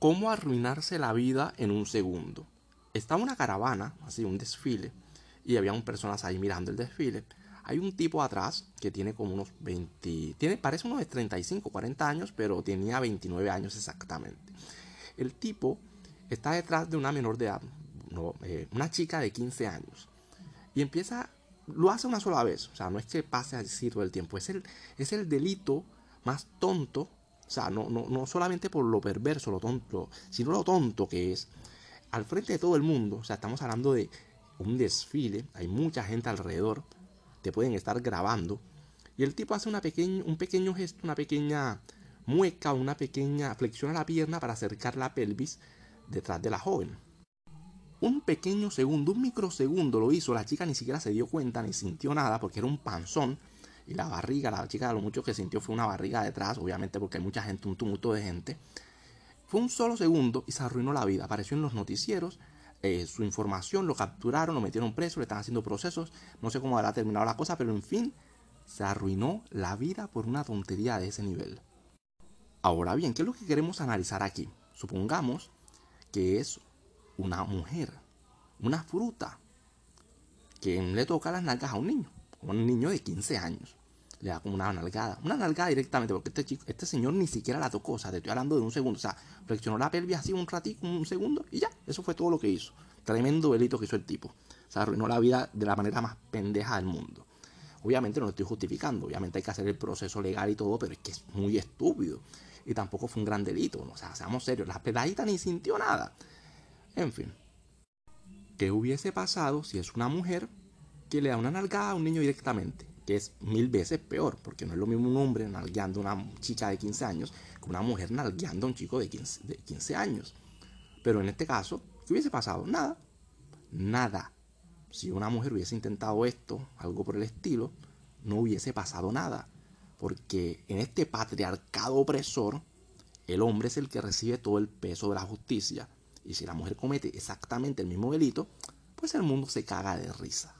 cómo arruinarse la vida en un segundo. Estaba una caravana, así un desfile, y había personas ahí mirando el desfile. Hay un tipo atrás que tiene como unos 20, tiene, parece unos de 35, 40 años, pero tenía 29 años exactamente. El tipo está detrás de una menor de edad, eh, una chica de 15 años, y empieza, lo hace una sola vez, o sea, no es que pase así todo el tiempo, es el, es el delito más tonto, o sea, no, no, no solamente por lo perverso, lo tonto, sino lo tonto que es, al frente de todo el mundo, o sea, estamos hablando de un desfile, hay mucha gente alrededor, te pueden estar grabando, y el tipo hace un pequeño gesto, una pequeña mueca, una pequeña flexión a la pierna para acercar la pelvis detrás de la joven. Un pequeño segundo, un microsegundo lo hizo, la chica ni siquiera se dio cuenta ni sintió nada porque era un panzón y la barriga, la chica lo mucho que sintió fue una barriga detrás, obviamente porque hay mucha gente, un tumulto de gente. Fue un solo segundo y se arruinó la vida. Apareció en los noticieros, eh, su información, lo capturaron, lo metieron preso, le están haciendo procesos. No sé cómo habrá terminado la cosa, pero en fin, se arruinó la vida por una tontería de ese nivel. Ahora bien, ¿qué es lo que queremos analizar aquí? Supongamos que es una mujer, una fruta, que le toca las nalgas a un niño, un niño de 15 años le da como una nalgada. Una nalgada directamente, porque este, chico, este señor ni siquiera la tocó. O sea, te estoy hablando de un segundo. O sea, flexionó la pelvis así un ratito, un segundo, y ya. Eso fue todo lo que hizo. Tremendo delito que hizo el tipo. O sea, arruinó la vida de la manera más pendeja del mundo. Obviamente no lo estoy justificando. Obviamente hay que hacer el proceso legal y todo, pero es que es muy estúpido. Y tampoco fue un gran delito. O sea, seamos serios. La pedadita ni sintió nada. En fin. ¿Qué hubiese pasado si es una mujer que le da una nalgada a un niño directamente? Es mil veces peor, porque no es lo mismo un hombre nalgueando a una chica de 15 años que una mujer nalgueando a un chico de 15, de 15 años. Pero en este caso, ¿qué hubiese pasado? Nada. Nada. Si una mujer hubiese intentado esto, algo por el estilo, no hubiese pasado nada. Porque en este patriarcado opresor, el hombre es el que recibe todo el peso de la justicia. Y si la mujer comete exactamente el mismo delito, pues el mundo se caga de risa.